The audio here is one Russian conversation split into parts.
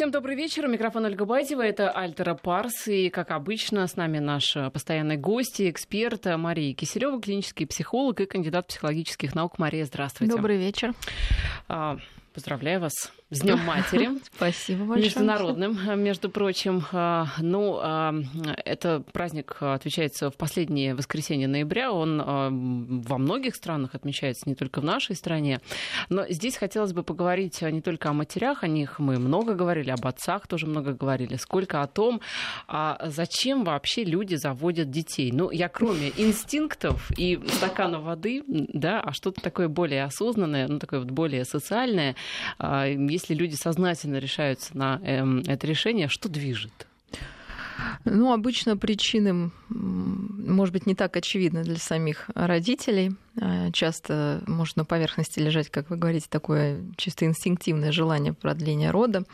Всем добрый вечер. Микрофон Ольга Байтева. Это Альтера Парс. И, как обычно, с нами наш постоянный гость, эксперт Мария Киселева, клинический психолог и кандидат психологических наук. Мария, здравствуйте. Добрый вечер. А, поздравляю вас с Днем матери. Спасибо большое. Международным, между прочим. А, ну, а, это праздник отвечается в последнее воскресенье ноября. Он а, во многих странах отмечается, не только в нашей стране. Но здесь хотелось бы поговорить не только о матерях, о них мы много говорили, об отцах тоже много говорили, сколько о том, зачем вообще люди заводят детей. Ну, я кроме инстинктов и стакана воды, да, а что-то такое более осознанное, ну, такое вот более социальное, если люди сознательно решаются на эм, это решение, что движет? Ну, обычно причины, может быть, не так очевидны для самих родителей. А, часто может на поверхности лежать, как вы говорите, такое чисто инстинктивное желание продления рода.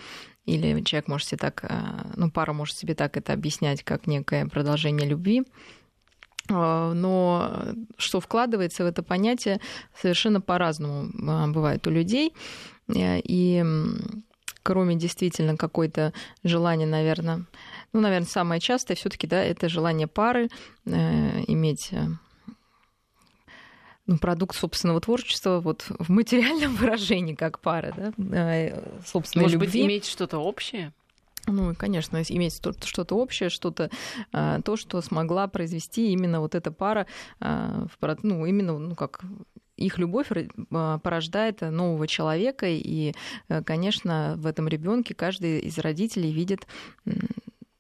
Или человек может себе так, а, ну, пара может себе так это объяснять, как некое продолжение любви. А, но что вкладывается в это понятие, совершенно по-разному бывает у людей. Э, и кроме действительно какой-то желания, наверное, ну, наверное, самое частое все таки да, это желание пары э, иметь э, ну, продукт собственного творчества вот в материальном выражении как пара, да, э, собственной Может любви. быть, иметь что-то общее? Ну, конечно, иметь что-то общее, что-то, то, что смогла произвести именно вот эта пара, ну, именно, ну, как их любовь а, порождает нового человека, и, э, конечно, в этом ребенке каждый из родителей видит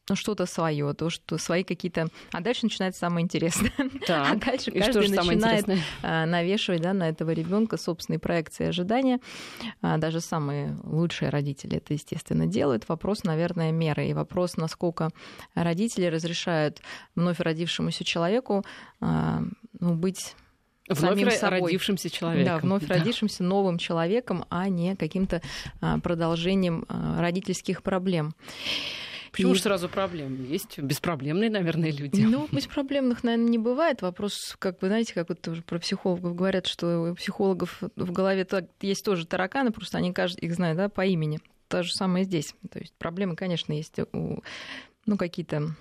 ну, что-то свое, то, что свои какие-то... А дальше начинается самое интересное. Так, а дальше каждый начинает а, навешивать да, на этого ребенка собственные проекции и ожидания. А, даже самые лучшие родители это, естественно, делают. Вопрос, наверное, меры. И вопрос, насколько родители разрешают вновь родившемуся человеку ну, быть Вновь самим собой. родившимся человеком. Да, вновь да. родившимся новым человеком, а не каким-то а, продолжением а, родительских проблем. Почему и... же сразу проблемы? Есть беспроблемные, наверное, люди. Ну, беспроблемных, наверное, не бывает. Вопрос, как вы знаете, как вот про психологов говорят, что у психологов в голове есть тоже тараканы, просто они каждый их знают да, по имени. То же самое здесь. То есть проблемы, конечно, есть у ну, какие-то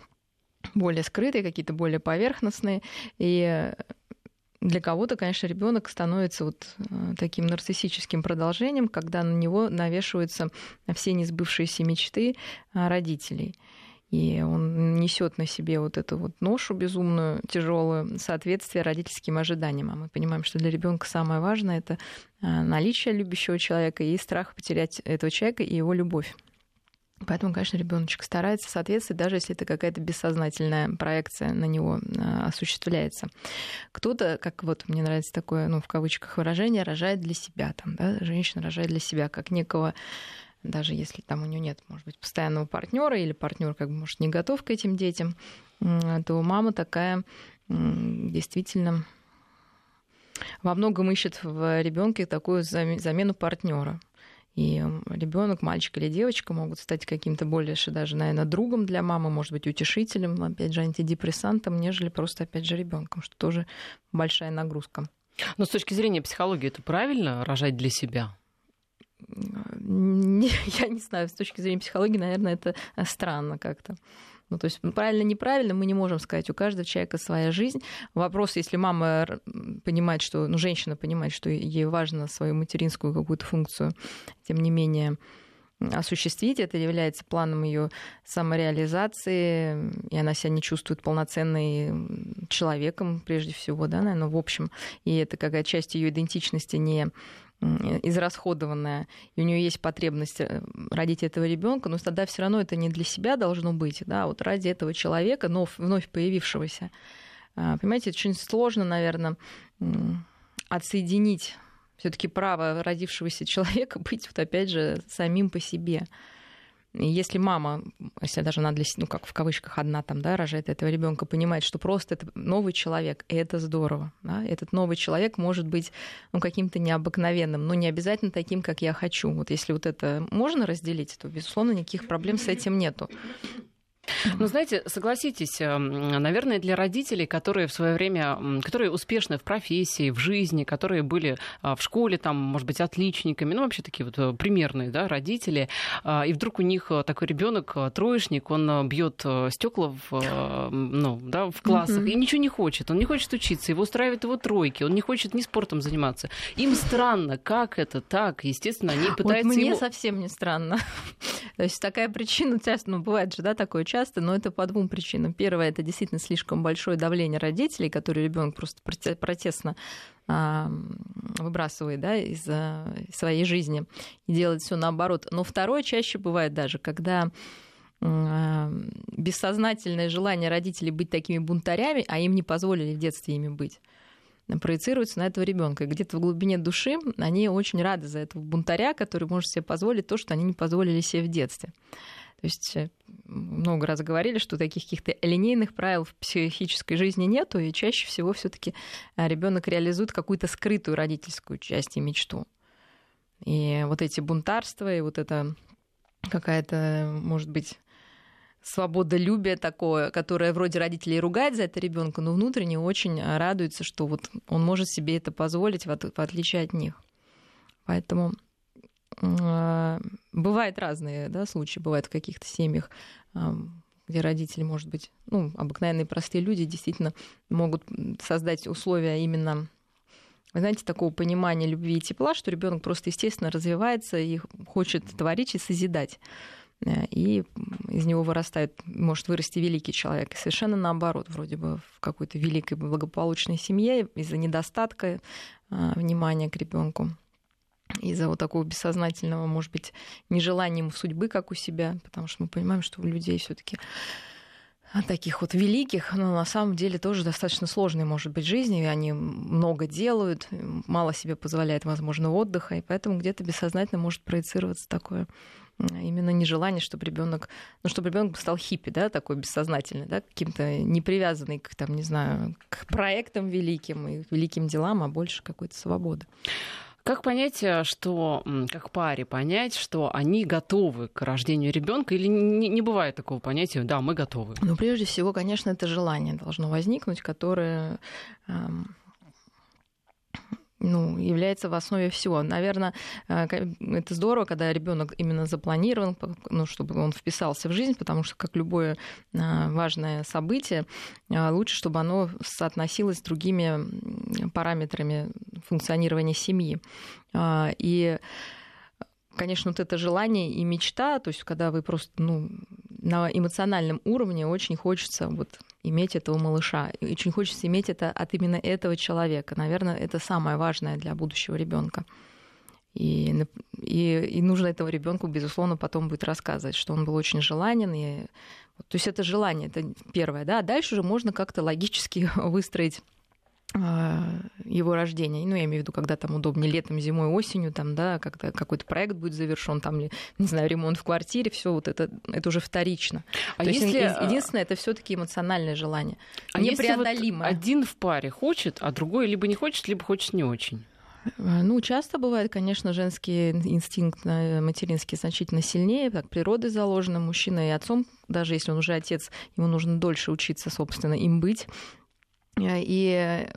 более скрытые, какие-то более поверхностные. И для кого-то, конечно, ребенок становится вот э, таким нарциссическим продолжением, когда на него навешиваются все несбывшиеся мечты э, родителей. И он несет на себе вот эту вот ношу безумную, тяжелую, соответствие родительским ожиданиям. А мы понимаем, что для ребенка самое важное это э, наличие любящего человека и страх потерять этого человека и его любовь. Поэтому, конечно, ребеночек старается соответствовать, даже если это какая-то бессознательная проекция на него а, осуществляется. Кто-то, как вот мне нравится такое, ну, в кавычках выражение, рожает для себя, там, да, женщина рожает для себя, как некого даже если там у нее нет, может быть, постоянного партнера или партнер, как бы, может, не готов к этим детям, то мама такая действительно во многом ищет в ребенке такую замену партнера. И ребенок, мальчик или девочка могут стать каким-то более даже, наверное, другом для мамы, может быть, утешителем, опять же, антидепрессантом, нежели просто, опять же, ребенком, что тоже большая нагрузка. Но с точки зрения психологии это правильно рожать для себя? Я не знаю, с точки зрения психологии, наверное, это странно как-то. Ну, то есть правильно, неправильно мы не можем сказать. У каждого человека своя жизнь. Вопрос, если мама понимает, что, ну, женщина понимает, что ей важно свою материнскую какую-то функцию, тем не менее, осуществить. Это является планом ее самореализации, и она себя не чувствует полноценной человеком, прежде всего, да, наверное, в общем. И это какая часть ее идентичности не израсходованная, и у нее есть потребность э, родить этого ребенка, но тогда все равно это не для себя должно быть, да, вот ради этого человека, но вновь появившегося. А, понимаете, очень сложно, наверное, отсоединить все-таки право родившегося человека быть вот опять же самим по себе. Если мама, если даже она для ну как в кавычках одна там, да, рожает этого ребенка, понимает, что просто это новый человек, и это здорово. Да? Этот новый человек может быть ну, каким-то необыкновенным, но не обязательно таким, как я хочу. Вот если вот это можно разделить, то, безусловно, никаких проблем с этим нету. Ну, знаете, согласитесь, наверное, для родителей, которые в свое время, которые успешны в профессии, в жизни, которые были в школе, там, может быть, отличниками, ну, вообще такие вот э, примерные, да, родители, и вдруг у них такой ребенок троечник, он бьет стекла в, ну, да, в классах mm-hmm. и ничего не хочет, он не хочет учиться, его устраивает его тройки, он не хочет ни спортом заниматься. Им странно, как это так, естественно, они пытаются вот мне его... совсем не странно. То есть такая причина часто, ну, бывает же, да, такое часто, но это по двум причинам. Первое, это действительно слишком большое давление родителей, которые ребенок просто протестно а, выбрасывает да, из своей жизни и делает все наоборот. Но второе чаще бывает даже, когда а, бессознательное желание родителей быть такими бунтарями, а им не позволили в детстве ими быть проецируется на этого ребенка. Где-то в глубине души они очень рады за этого бунтаря, который может себе позволить то, что они не позволили себе в детстве. То есть э, много раз говорили, что таких каких-то линейных правил в психической жизни нету, и чаще всего все-таки э, ребенок реализует какую-то скрытую родительскую часть и мечту. И вот эти бунтарства, и вот это какая-то, может быть, свободолюбие такое, которое вроде родителей ругает за это ребенка, но внутренне очень радуется, что вот он может себе это позволить, в отличие от них. Поэтому бывают разные да, случаи, бывают в каких-то семьях, где родители, может быть, ну, обыкновенные простые люди действительно могут создать условия именно вы знаете, такого понимания любви и тепла, что ребенок просто естественно развивается и хочет творить и созидать. Э, и из него вырастает, может вырасти великий человек. И совершенно наоборот, вроде бы в какой-то великой благополучной семье из-за недостатка э, внимания к ребенку из-за вот такого бессознательного, может быть, нежелания судьбы, как у себя, потому что мы понимаем, что у людей все таки таких вот великих, но на самом деле тоже достаточно сложной может быть жизнь, и они много делают, мало себе позволяет, возможно, отдыха, и поэтому где-то бессознательно может проецироваться такое именно нежелание, чтобы ребенок, ну, чтобы ребенок стал хиппи, да, такой бессознательный, да, каким-то не привязанный к, там, не знаю, к проектам великим и великим делам, а больше какой-то свободы. Как понять, э, что, как паре понять, что они готовы к рождению ребенка или не, не бывает такого понятия, да, мы готовы? Ну, прежде всего, конечно, это желание должно возникнуть, которое эм, ну, является в основе всего. Наверное, э, это здорово, когда ребенок именно запланирован, ну, чтобы он вписался в жизнь, потому что, как любое э, важное событие, э, лучше, чтобы оно соотносилось с другими параметрами функционирования семьи. И конечно, вот это желание и мечта, то есть когда вы просто ну, на эмоциональном уровне очень хочется вот иметь этого малыша. И очень хочется иметь это от именно этого человека. Наверное, это самое важное для будущего ребенка. И, и, и нужно этого ребенку, безусловно, потом будет рассказывать, что он был очень желанен. И, то есть это желание, это первое. Да? А дальше уже можно как-то логически выстроить его рождения. Ну, я имею в виду, когда там удобнее летом, зимой, осенью, там, да, когда какой-то проект будет завершен, там, не знаю, ремонт в квартире, все вот это, это уже вторично. А То если... есть единственное, это все-таки эмоциональное желание. А непреодолимое. Вот один в паре хочет, а другой либо не хочет, либо хочет не очень. А, ну, часто бывает, конечно, женский инстинкт э, материнский значительно сильнее, так природой заложено. Мужчина и отцом, даже если он уже отец, ему нужно дольше учиться, собственно, им быть. Э, и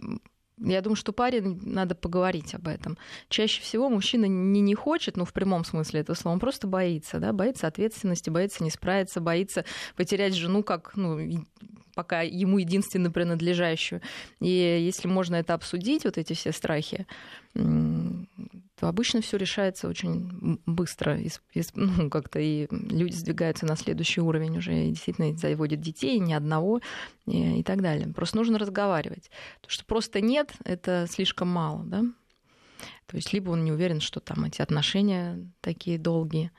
я думаю, что паре надо поговорить об этом. Чаще всего мужчина не, не хочет, ну, в прямом смысле этого слова, он просто боится, да, боится ответственности, боится не справиться, боится потерять жену как, ну, пока ему единственно принадлежащую. И если можно это обсудить, вот эти все страхи, то обычно все решается очень быстро. Ну, как-то и люди сдвигаются на следующий уровень уже, и действительно заводят детей, ни одного и, и так далее. Просто нужно разговаривать. То, что просто нет, это слишком мало, да? То есть либо он не уверен, что там эти отношения такие долгие.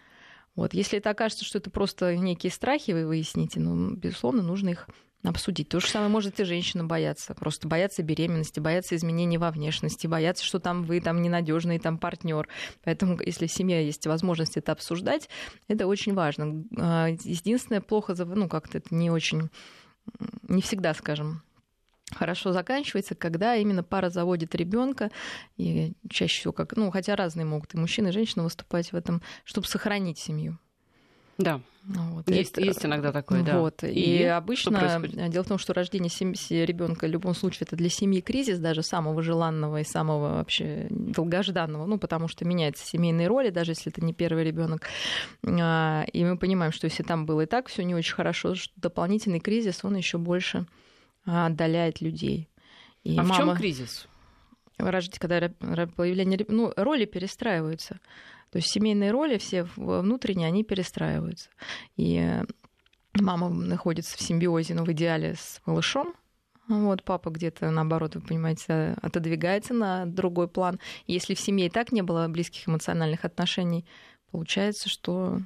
Вот. Если это окажется, что это просто некие страхи, вы выясните, ну, безусловно, нужно их обсудить. То же самое может и женщина бояться. Просто бояться беременности, бояться изменений во внешности, бояться, что там вы там ненадежный там партнер. Поэтому, если в семье есть возможность это обсуждать, это очень важно. А, единственное, плохо, ну, как-то это не очень, не всегда, скажем, хорошо заканчивается, когда именно пара заводит ребенка, и чаще всего, как, ну, хотя разные могут и мужчины, и женщины выступать в этом, чтобы сохранить семью. Да. Вот. Есть, это, есть иногда такое, да. Вот. И, и обычно дело в том, что рождение ребенка в любом случае это для семьи кризис, даже самого желанного и самого вообще долгожданного, ну, потому что меняются семейные роли, даже если это не первый ребенок. А, и мы понимаем, что если там было и так все не очень хорошо, что дополнительный кризис, он еще больше отдаляет людей. И а мама... в чем кризис? Рождение, когда появление, ну, роли перестраиваются. То есть семейные роли все внутренние, они перестраиваются. И мама находится в симбиозе, ну, в идеале с малышом, вот папа где-то, наоборот, вы понимаете, отодвигается на другой план. Если в семье и так не было близких эмоциональных отношений, получается, что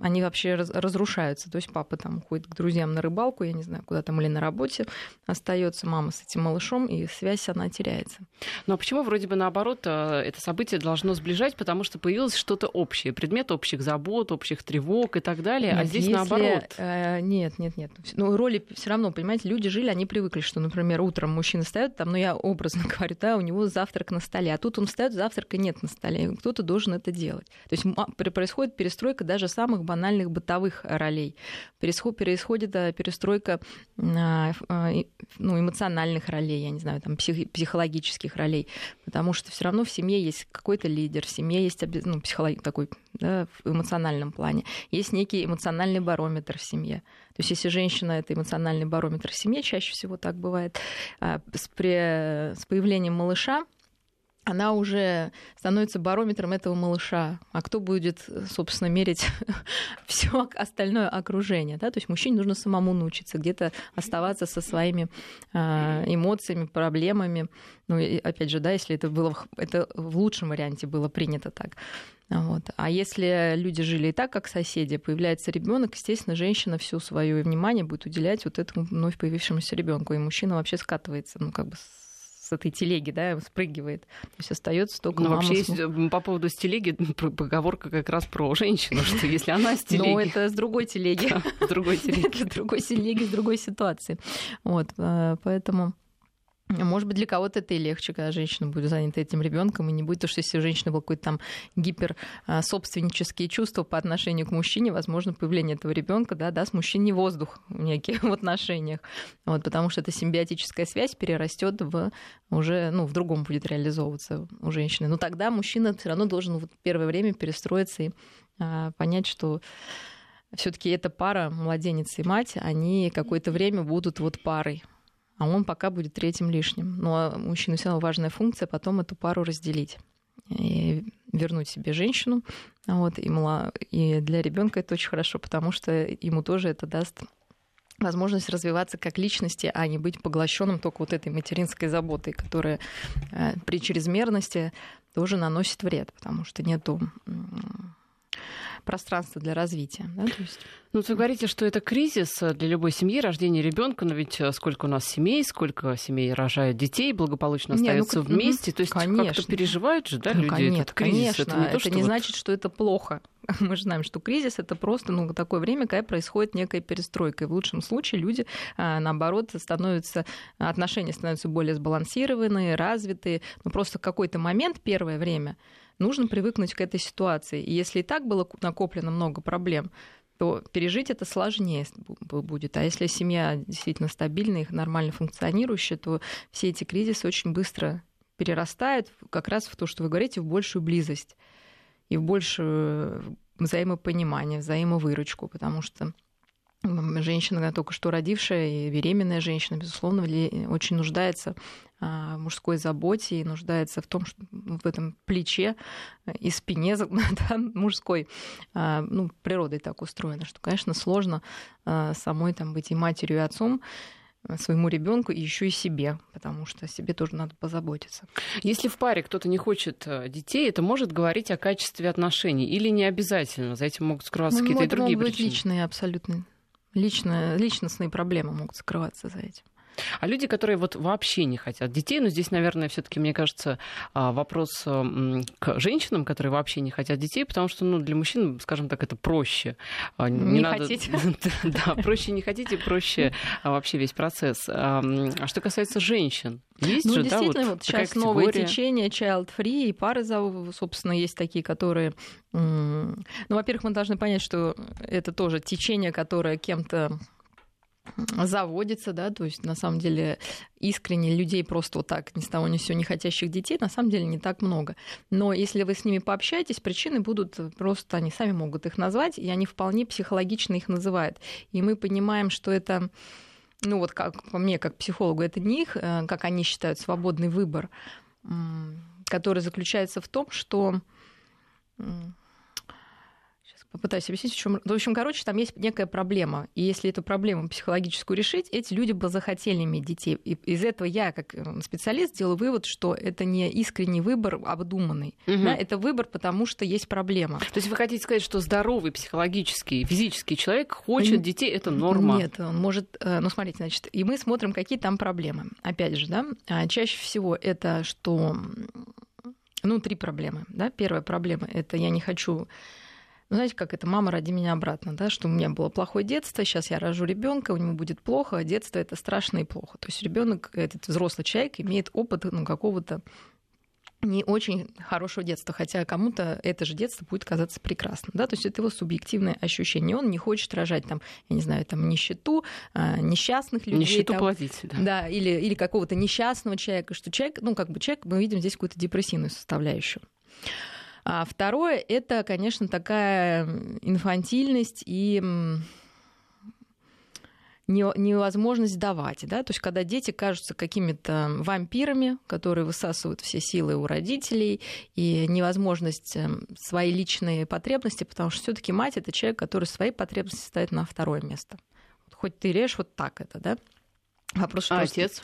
они вообще разрушаются. То есть папа там уходит к друзьям на рыбалку, я не знаю, куда там или на работе, остается мама с этим малышом, и связь она теряется. Ну а почему вроде бы наоборот э, это событие должно сближать, потому что появилось что-то общее, предмет общих забот, общих тревог и так далее, а нет, а здесь если, наоборот. Э, нет, нет, нет. Ну роли все равно, понимаете, люди жили, они привыкли, что, например, утром мужчина встает, там, ну я образно говорю, да, у него завтрак на столе, а тут он встает, завтрака нет на столе, кто-то должен это делать. То есть происходит перестройка даже самых банальных бытовых ролей. Происходит э, перестройка а, а, ну, эмоциональных ролей, я не знаю, там, псих, психологических ролей, потому что все равно в семье есть какой-то лидер, в семье есть ну, психолог, такой да, в эмоциональном плане, есть некий эмоциональный барометр в семье. То есть если женщина это эмоциональный барометр в семье, чаще всего так бывает, а, с, при, с появлением малыша она уже становится барометром этого малыша. А кто будет, собственно, мерить все остальное окружение? Да? То есть мужчине нужно самому научиться где-то оставаться со своими э, эмоциями, проблемами. Ну, и, опять же, да, если это было это в лучшем варианте было принято так. Вот. А если люди жили и так, как соседи, появляется ребенок, естественно, женщина все свое внимание будет уделять вот этому вновь появившемуся ребенку, и мужчина вообще скатывается, ну, как бы с этой телеги, да, спрыгивает. То есть остается только Ну, вообще, есть, по поводу телеги поговорка как раз про женщину, что если она с телеги... Ну, это с другой телеги. С другой телеги. С другой телеги, с другой ситуации. Вот, э, поэтому... Может быть, для кого-то это и легче, когда женщина будет занята этим ребенком, и не будет, то, что если у женщины был какой-то там гиперсобственнические а, чувства по отношению к мужчине, возможно, появление этого ребенка да, даст мужчине воздух некий в отношениях. Вот, потому что эта симбиотическая связь перерастет в уже, ну, в другом будет реализовываться у женщины. Но тогда мужчина все равно должен вот первое время перестроиться и а, понять, что все-таки эта пара, младенец и мать, они какое-то время будут вот парой а он пока будет третьим лишним. Но мужчина все равно важная функция потом эту пару разделить и вернуть себе женщину. Вот, и, мала... и для ребенка это очень хорошо, потому что ему тоже это даст возможность развиваться как личности, а не быть поглощенным только вот этой материнской заботой, которая э, при чрезмерности тоже наносит вред, потому что нету пространство для развития. Да? То есть... Ну, вы говорите, что это кризис для любой семьи, рождение ребенка, но ведь э, сколько у нас семей, сколько семей рожают детей, благополучно остаются не, ну, вместе, то есть как-то переживают же, да, ну, люди конечно, этот кризис. Конечно, это не, то, это не вот... значит, что это плохо. Мы же знаем, что кризис это просто ну, такое время, когда происходит некая перестройка. И в лучшем случае люди, а, наоборот, становятся, отношения становятся более сбалансированные, развитые. Но просто в какой-то момент, первое время, нужно привыкнуть к этой ситуации. И если и так было накоплено много проблем, то пережить это сложнее будет. А если семья действительно стабильная и нормально функционирующая, то все эти кризисы очень быстро перерастают как раз в то, что вы говорите, в большую близость и в большее взаимопонимание, взаимовыручку, потому что женщина, только что родившая и беременная женщина, безусловно, очень нуждается а, в мужской заботе и нуждается в том, что в этом плече и спине да, мужской. А, ну, природой так устроено, что, конечно, сложно а, самой там быть и матерью, и отцом своему ребенку и еще и себе, потому что о себе тоже надо позаботиться. Если в паре кто-то не хочет э, детей, это может говорить о качестве отношений или не обязательно? За этим могут скрываться ну, какие-то другие могут причины? быть личные абсолютно Лично, личностные проблемы могут скрываться за этим. А люди, которые вот вообще не хотят детей, ну здесь, наверное, все-таки, мне кажется, а, вопрос к женщинам, которые вообще не хотят детей, потому что, ну, для мужчин, скажем так, это проще. А, не, не надо... хотите? Да, проще не хотите, проще вообще весь процесс. А что касается женщин, есть ну, же, действительно, да, вот, вот сейчас новое течение child free, и пары, собственно, есть такие, которые... Ну, во-первых, мы должны понять, что это тоже течение, которое кем-то заводится, да, то есть на самом деле искренне людей просто вот так ни с того ни с сего не хотящих детей на самом деле не так много. Но если вы с ними пообщаетесь, причины будут просто, они сами могут их назвать, и они вполне психологично их называют. И мы понимаем, что это ну вот как по мне, как психологу, это не их, э, как они считают, свободный выбор, который заключается в том, что попытаюсь объяснить, в чем. В общем, короче, там есть некая проблема. И если эту проблему психологическую решить, эти люди бы захотели иметь детей. И из этого я, как э, специалист, делаю вывод, что это не искренний выбор обдуманный. Угу. Да, это выбор, потому что есть проблема. То есть вы хотите сказать, что здоровый психологический, физический человек хочет детей, это норма? Нет, он может... Э, ну, смотрите, значит, и мы смотрим, какие там проблемы. Опять же, да, а чаще всего это, что ну, три проблемы. Да? Первая проблема — это я не хочу ну, знаете, как это мама ради меня обратно, да, что у меня было плохое детство, сейчас я рожу ребенка, у него будет плохо, а детство это страшно и плохо. То есть ребенок, этот взрослый человек, имеет опыт ну, какого-то не очень хорошего детства, хотя кому-то это же детство будет казаться прекрасным. Да? То есть это его субъективное ощущение. Он не хочет рожать там, я не знаю, там нищету, а, несчастных людей. Нищету там, платить, да. Да, или, или какого-то несчастного человека, что человек, ну как бы человек, мы видим здесь какую-то депрессивную составляющую. А второе — это, конечно, такая инфантильность и невозможность давать, да, то есть когда дети кажутся какими-то вампирами, которые высасывают все силы у родителей, и невозможность эм, свои личные потребности, потому что все-таки мать это человек, который свои потребности ставит на второе место. Хоть ты режь вот так это, да? Вопрос, что а отец?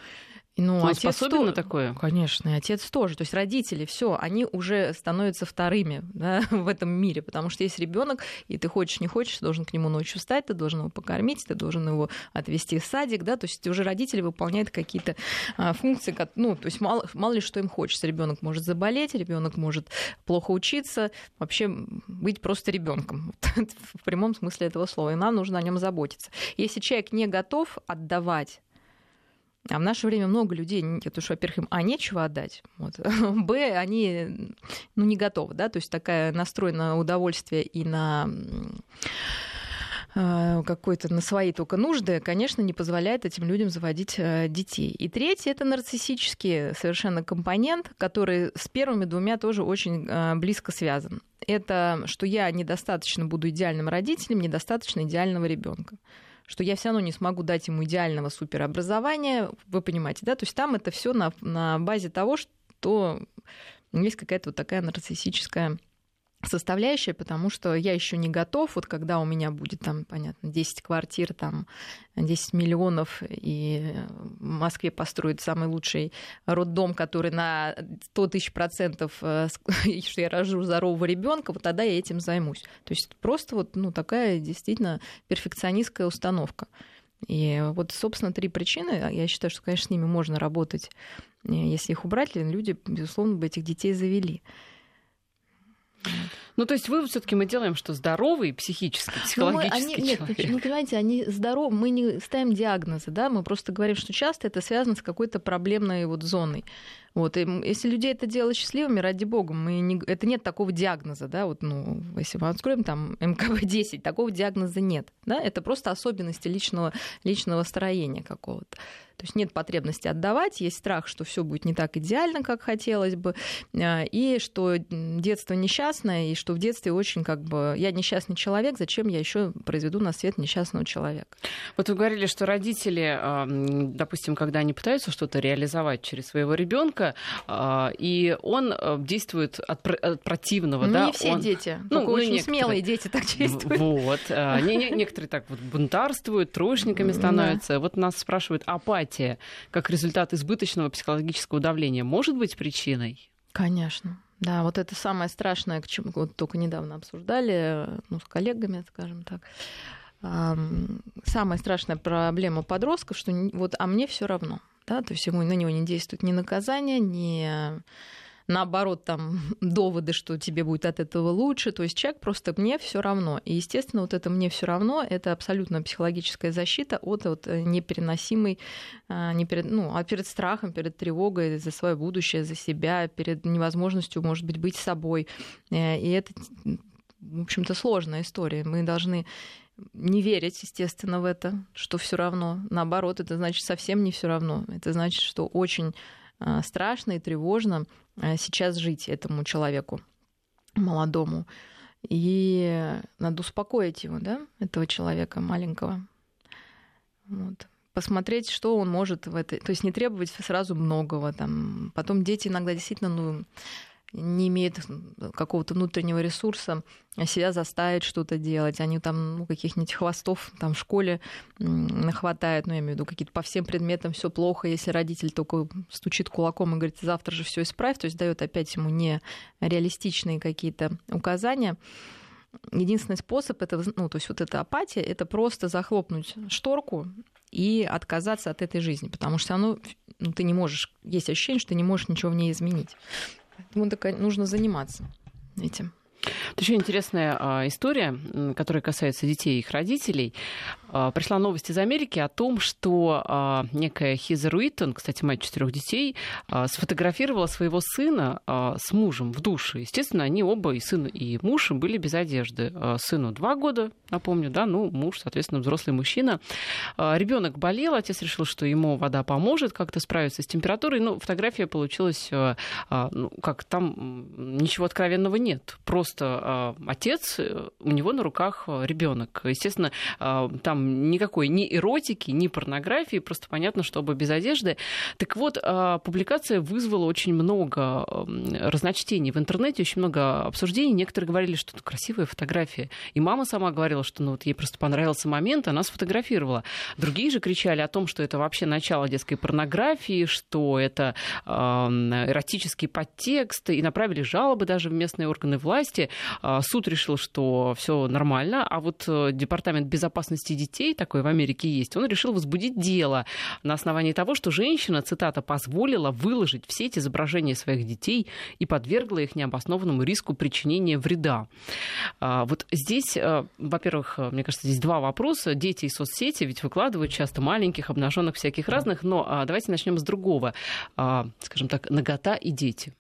Ну, Он отец способен то... на такое? Конечно, и отец тоже. То есть родители, все, они уже становятся вторыми да, в этом мире, потому что есть ребенок, и ты хочешь, не хочешь, ты должен к нему ночью встать, ты должен его покормить, ты должен его отвезти в садик, да, то есть уже родители выполняют какие-то а, функции, как, ну, то есть мало, мало ли что им хочется. Ребенок может заболеть, ребенок может плохо учиться, вообще быть просто ребенком в прямом смысле этого слова, и нам нужно о нем заботиться. Если человек не готов отдавать а в наше время много людей, потому что, во-первых, им, а, нечего отдать, вот. б, они, ну, не готовы, да, то есть такая настрой на удовольствие и на а, какой-то на свои только нужды, конечно, не позволяет этим людям заводить э, детей. И третий это нарциссический совершенно компонент, который с первыми двумя тоже очень э, близко связан. Это что я недостаточно буду идеальным родителем, недостаточно идеального ребенка что я все равно не смогу дать ему идеального суперобразования, вы понимаете, да? То есть там это все на, на базе того, что есть какая-то вот такая нарциссическая составляющая, потому что я еще не готов, вот когда у меня будет там, понятно, 10 квартир, там 10 миллионов, и в Москве построят самый лучший роддом, который на 100 тысяч процентов, э, что я рожу здорового ребенка, вот тогда я этим займусь. То есть просто вот ну, такая действительно перфекционистская установка. И вот, собственно, три причины. Я считаю, что, конечно, с ними можно работать. Если их убрать, люди, безусловно, бы этих детей завели. Oh my God. Ну, то есть вы все-таки мы делаем, что здоровый психически, психологически мы, они, человек. Нет, ну, понимаете, они здоровы, мы не ставим диагнозы, да, мы просто говорим, что часто это связано с какой-то проблемной вот зоной. Вот, и если людей это делает счастливыми, ради бога, мы не, это нет такого диагноза, да, вот, ну, если мы откроем там МКБ-10, такого диагноза нет, да, это просто особенности личного, личного строения какого-то. То есть нет потребности отдавать, есть страх, что все будет не так идеально, как хотелось бы, а, и что детство несчастное, и что в детстве очень как бы я несчастный человек, зачем я еще произведу на свет несчастного человека. Вот вы говорили, что родители, допустим, когда они пытаются что-то реализовать через своего ребенка, а, и он э, действует от, от противного, ну, да? Не все он... дети, ну, только очень некоторые... смелые дети так действуют. Вот, а, некоторые так вот бунтарствуют, троечниками становятся. Вот нас спрашивают, апатия как результат избыточного психологического давления может быть причиной? Конечно. Да, вот это самое страшное, к чему вот только недавно обсуждали, ну, с коллегами, скажем так. самая страшная проблема подростков, что вот, а мне все равно. Да? То есть ему на него не действует ни наказание, ни наоборот, там доводы, что тебе будет от этого лучше. То есть человек просто мне все равно. И, естественно, вот это мне все равно это абсолютно психологическая защита от вот э, непереносимой, а, не перед, ну, а перед страхом, перед тревогой за свое будущее, за себя, перед невозможностью, может быть, быть собой. Э, и это, в общем-то, сложная история. Мы должны не верить, естественно, в это, что все равно. Наоборот, это значит совсем не все равно. Это значит, что очень страшно и тревожно а, сейчас жить этому человеку молодому. И надо успокоить его, да, этого человека маленького. Вот. Посмотреть, что он может в этой... То есть не требовать сразу многого. Там. Потом дети иногда действительно ну, не имеет какого-то внутреннего ресурса себя заставить что-то делать. Они там ну, каких-нибудь хвостов там в школе хватает, ну, я имею в виду, какие-то по всем предметам все плохо, если родитель только стучит кулаком и говорит, завтра же все исправь, то есть дает опять ему нереалистичные какие-то указания. Единственный способ это, ну, то есть вот эта апатия, это просто захлопнуть шторку и отказаться от этой жизни, потому что оно, ну, ты не можешь, есть ощущение, что ты не можешь ничего в ней изменить. Поэтому нужно заниматься этим. Это еще интересная а, история, которая касается детей и их родителей. А, пришла новость из Америки о том, что а, некая Хизер Уиттон, кстати, мать четырех детей, а, сфотографировала своего сына с мужем в душе. Естественно, они оба, и сын, и муж, были без одежды. Сыну два года, напомню, да, ну, муж, соответственно, взрослый мужчина. Ребенок болел, отец решил, что ему вода поможет как-то справиться с температурой. Ну, фотография получилась, ну, как там ничего откровенного нет. Просто отец, э, у него на руках ребенок. Естественно, а, никакой ни эротики, ни порнографии, просто понятно, чтобы без одежды. Так вот, а, публикация вызвала очень много разночтений в интернете, очень много обсуждений. Некоторые говорили, что это красивая фотография. И мама сама говорила, что ну, вот ей просто понравился момент, она сфотографировала. Другие же кричали о том, что это вообще начало детской порнографии, что это эротический подтекст, и направили жалобы даже в местные органы власти. А, суд решил, что все нормально, а вот э, Департамент безопасности детей, такой в Америке есть, он решил возбудить дело на основании того, что женщина, цитата, позволила выложить в сеть изображения своих детей и подвергла их необоснованному риску причинения вреда. А, вот здесь, э, во-первых, мне кажется, здесь два вопроса. Дети и соцсети ведь выкладывают часто маленьких, обнаженных всяких разных, но а, давайте начнем с другого. Скажем так, нагота и дети.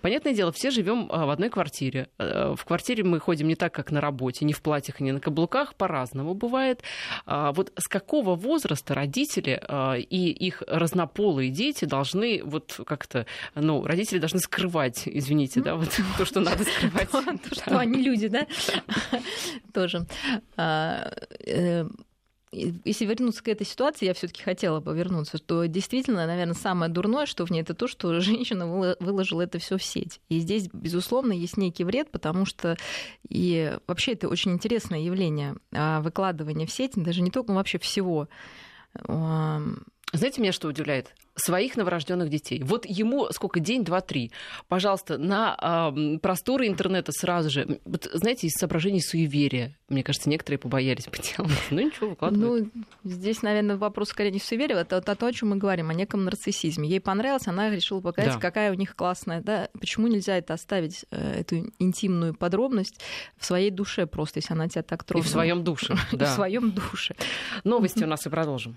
Понятное дело, все живем а, в одной квартире. Э, в квартире мы ходим не так, как на работе, не в платьях, не на каблуках, по-разному бывает. А, вот с какого возраста родители а, и их разнополые дети должны вот как-то, ну, родители должны скрывать, извините, да, вот то, что надо скрывать. То, что они люди, да? Тоже э, если вернуться к этой ситуации, я все-таки хотела бы вернуться, что действительно, наверное, самое дурное, что в ней, это то, что женщина выложила это все в сеть. И здесь, безусловно, есть некий вред, потому что и вообще это очень интересное явление а, выкладывания в сеть, даже не только, но вообще всего знаете, меня что удивляет? Своих новорожденных детей. Вот ему сколько? День, два, три. Пожалуйста, на э, просторы интернета сразу же. Вот, знаете, из соображений суеверия. Мне кажется, некоторые побоялись поделать. Ну ничего, выкладывают. Ну, здесь, наверное, вопрос скорее не в суеверии, это, то, о чем мы говорим, о неком нарциссизме. Ей понравилось, она решила показать, да. какая у них классная. Да? Почему нельзя это оставить, э, эту интимную подробность в своей душе просто, если она тебя так тронула? И в своем душе. В своем душе. Новости у нас и продолжим.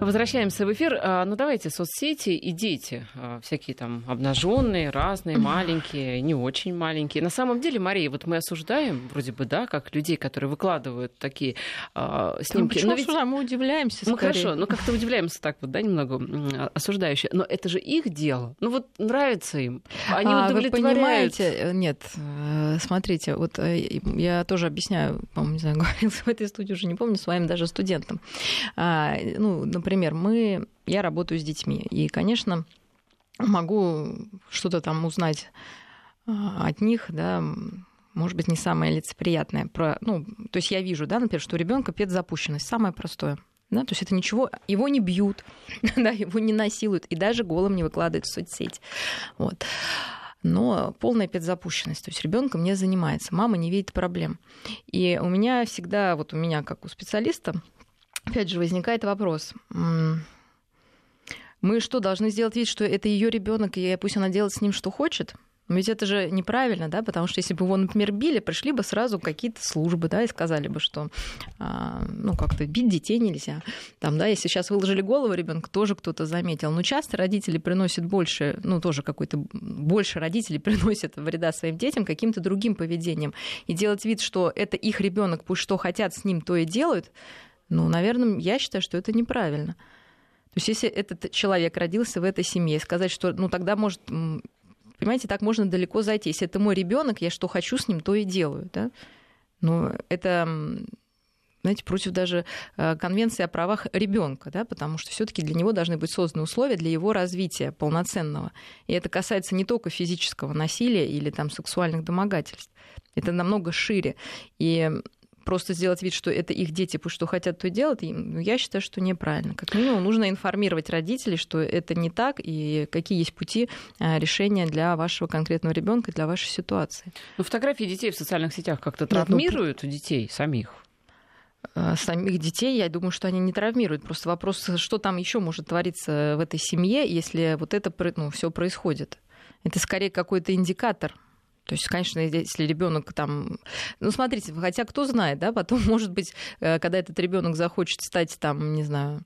Возвращаемся в эфир. А, ну давайте соцсети и дети, а, всякие там обнаженные, разные, маленькие, не очень маленькие. На самом деле, Мария, вот мы осуждаем, вроде бы, да, как людей, которые выкладывают такие а, снимки. Ну, почему ведь... осуждаем? Мы удивляемся. Ну хорошо, ну как-то удивляемся так вот, да, немного осуждающе. Но это же их дело. Ну вот нравится им. Они а, удовлетворяют. Вы понимаете, э, нет, э, смотрите, вот э, я тоже объясняю, по-моему, не знаю, говорила в этой студии уже не помню, своим даже студентам. Ну, например, например, мы, я работаю с детьми, и, конечно, могу что-то там узнать а, от них, да, может быть, не самое лицеприятное. Про, ну, то есть я вижу, да, например, что у ребенка запущенность, самое простое. Да, то есть это ничего, его не бьют, да, его не насилуют и даже голым не выкладывают в соцсети. Вот. но полная запущенность. То есть ребенком не занимается, мама не видит проблем. И у меня всегда, вот у меня как у специалиста, опять же, возникает вопрос. Мы что, должны сделать вид, что это ее ребенок, и пусть она делает с ним, что хочет? Ведь это же неправильно, да, потому что если бы его, например, били, пришли бы сразу какие-то службы, да, и сказали бы, что, а, ну, как-то бить детей нельзя. Там, да, если сейчас выложили голову ребенка, тоже кто-то заметил. Но часто родители приносят больше, ну, тоже какой-то, больше родителей приносят вреда своим детям каким-то другим поведением. И делать вид, что это их ребенок, пусть что хотят с ним, то и делают, ну, наверное, я считаю, что это неправильно. То есть если этот человек родился в этой семье, сказать, что ну тогда может Понимаете, так можно далеко зайти. Если это мой ребенок, я что хочу с ним, то и делаю. Да? Но это знаете, против даже э, конвенции о правах ребенка, да, потому что все-таки для него должны быть созданы условия для его развития полноценного. И это касается не только физического насилия или там сексуальных домогательств. Это намного шире. И просто сделать вид, что это их дети, пусть что хотят, то и делают, ну, я считаю, что неправильно. Как минимум, нужно информировать родителей, что это не так, и какие есть пути а, решения для вашего конкретного ребенка, для вашей ситуации. Ну, фотографии детей в социальных сетях как-то травмируют Нет, ну, детей самих? А, самих детей, я думаю, что они не травмируют. Просто вопрос, что там еще может твориться в этой семье, если вот это ну, все происходит. Это скорее какой-то индикатор то есть, конечно, если ребенок там... Ну, смотрите, хотя кто знает, да, потом, может быть, э, когда этот ребенок захочет стать там, не знаю,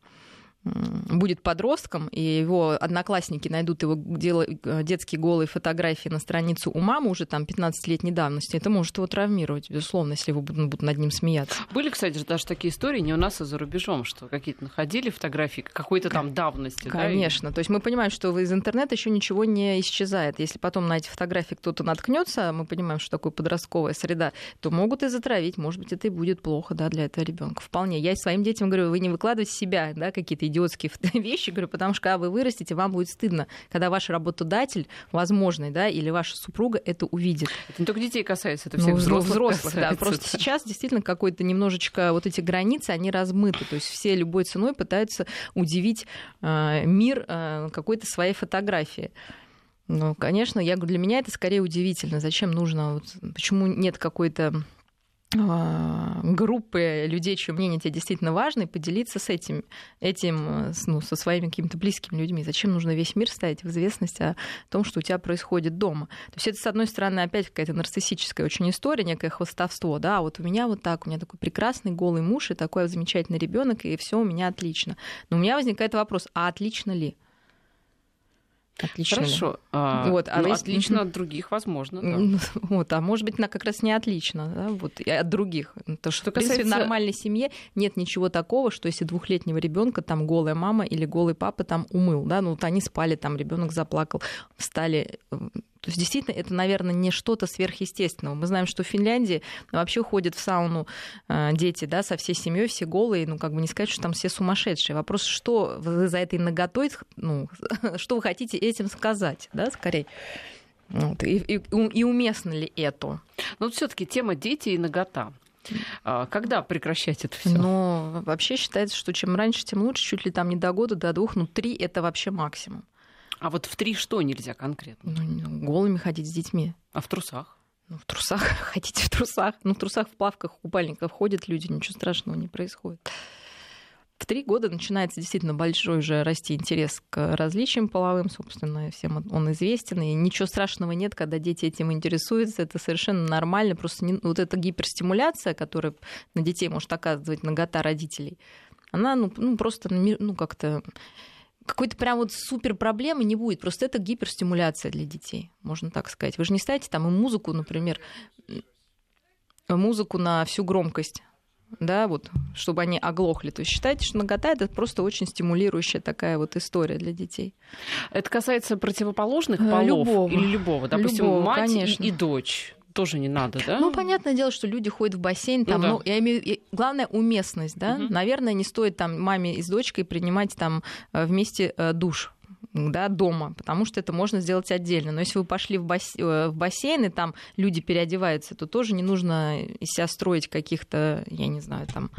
будет подростком, и его одноклассники найдут его э, детские голые фотографии на страницу у мамы уже там 15-летней давности, это может его травмировать, безусловно, если его будут, будут над ним смеяться. Были, кстати, даже такие истории не у нас, а за рубежом, что какие-то находили фотографии какой-то там давности. Конечно. Да? То есть мы понимаем, что из интернета еще ничего не исчезает. Если потом на эти фотографии кто-то наткнется, мы понимаем, что такое подростковая среда, то могут и затравить. Может быть, это и будет плохо да, для этого ребенка. Вполне. Я своим детям говорю, вы не выкладывайте себя, да, какие-то идиотские вещи, говорю, потому что когда вы вырастете, вам будет стыдно, когда ваш работодатель, возможный, да, или ваша супруга это увидит. Это не только детей касается, это всех ну, взрослых, взрослых да. Просто сейчас действительно какой-то немножечко вот эти границы, они размыты, то есть все любой ценой пытаются удивить э, мир э, какой-то своей фотографией. Ну, конечно, я говорю, для меня это скорее удивительно. Зачем нужно, вот, почему нет какой-то группы людей, чье мнение тебе действительно важно, и поделиться с этим, этим ну, со своими какими-то близкими людьми. Зачем нужно весь мир ставить в известность о том, что у тебя происходит дома? То есть это, с одной стороны, опять какая-то нарциссическая очень история, некое хвостовство. Да, вот у меня вот так, у меня такой прекрасный голый муж и такой замечательный ребенок, и все у меня отлично. Но у меня возникает вопрос, а отлично ли? Отлично. Хорошо. А, вот, а ну, если... Отлично от других, возможно. Да. Вот, а может быть, она как раз не отлично да, вот, и от других. То, что, что в принципе, касается... в нормальной семье нет ничего такого, что если двухлетнего ребенка там голая мама или голый папа там умыл, да, ну вот они спали, там ребенок заплакал, встали то есть действительно это, наверное, не что-то сверхъестественного. Мы знаем, что в Финляндии вообще ходят в сауну э, дети, да, со всей семьей, все голые, ну как бы не сказать, что там все сумасшедшие. Вопрос, что вы за этой наготой, ну, что вы хотите этим сказать, да, скорее. Вот. И, и, и уместно ли это? Ну, все-таки тема дети и нагота. А когда прекращать это все? Ну, вообще считается, что чем раньше, тем лучше, чуть ли там не до года, до двух, ну, три это вообще максимум. А вот в три что нельзя конкретно? Ну, голыми ходить с детьми. А в трусах? Ну, в трусах, хотите в трусах. Ну, в трусах, в плавках, в купальниках ходят люди, ничего страшного не происходит. В три года начинается действительно большой уже расти интерес к различиям половым, собственно, всем он известен, и ничего страшного нет, когда дети этим интересуются, это совершенно нормально, просто не, вот эта гиперстимуляция, которая на детей может оказывать нагота родителей, она ну, ну просто ну, как-то какой-то прям вот супер проблемы не будет. Просто это гиперстимуляция для детей, можно так сказать. Вы же не ставите там и музыку, например, музыку на всю громкость да, вот, чтобы они оглохли. То есть считайте, что нагота это просто очень стимулирующая такая вот история для детей. Это касается противоположных э, полов любого. или любого, допустим, любого, мать конечно. и дочь тоже не надо, да? Ну, понятное дело, что люди ходят в бассейн, там, ну, да. ну я имею, главное уместность, да. Угу. Наверное, не стоит там маме и с дочкой принимать там э, вместе э, душ да, дома, потому что это можно сделать отдельно. Но если вы пошли в, бас... Э, в бассейн, и там люди переодеваются, то тоже не нужно из себя строить каких-то, я не знаю, там